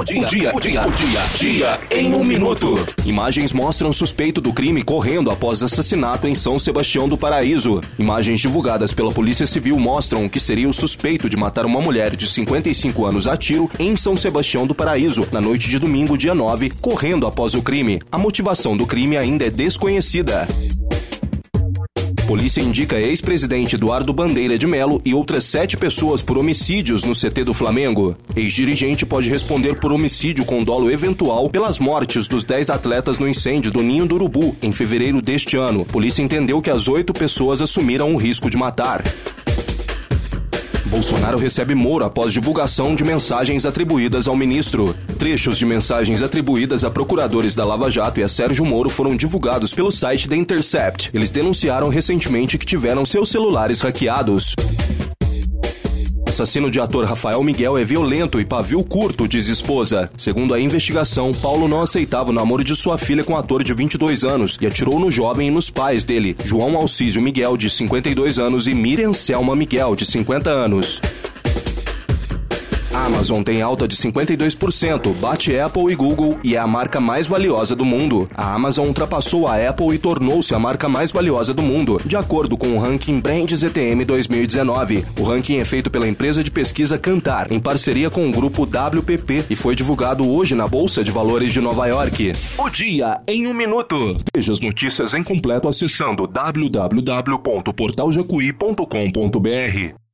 O dia, o dia, o dia, o dia, dia em um minuto. Imagens mostram suspeito do crime correndo após assassinato em São Sebastião do Paraíso. Imagens divulgadas pela Polícia Civil mostram que seria o suspeito de matar uma mulher de 55 anos a tiro em São Sebastião do Paraíso, na noite de domingo, dia 9, correndo após o crime. A motivação do crime ainda é desconhecida. Polícia indica ex-presidente Eduardo Bandeira de Melo e outras sete pessoas por homicídios no CT do Flamengo. Ex-dirigente pode responder por homicídio com dolo eventual pelas mortes dos dez atletas no incêndio do Ninho do Urubu, em fevereiro deste ano. Polícia entendeu que as oito pessoas assumiram o risco de matar. Bolsonaro recebe Moro após divulgação de mensagens atribuídas ao ministro. Trechos de mensagens atribuídas a procuradores da Lava Jato e a Sérgio Moro foram divulgados pelo site The Intercept. Eles denunciaram recentemente que tiveram seus celulares hackeados. Assassino de ator Rafael Miguel é violento e pavio curto, diz esposa. Segundo a investigação, Paulo não aceitava o namoro de sua filha com o ator de 22 anos e atirou no jovem e nos pais dele, João Alcísio Miguel, de 52 anos, e Miriam Selma Miguel, de 50 anos. Amazon tem alta de 52%, bate Apple e Google e é a marca mais valiosa do mundo. A Amazon ultrapassou a Apple e tornou-se a marca mais valiosa do mundo, de acordo com o ranking Brands ETM 2019. O ranking é feito pela empresa de pesquisa Kantar, em parceria com o grupo WPP, e foi divulgado hoje na Bolsa de Valores de Nova York. O dia em um minuto. Veja as notícias em completo acessando www.portaljacuí.com.br.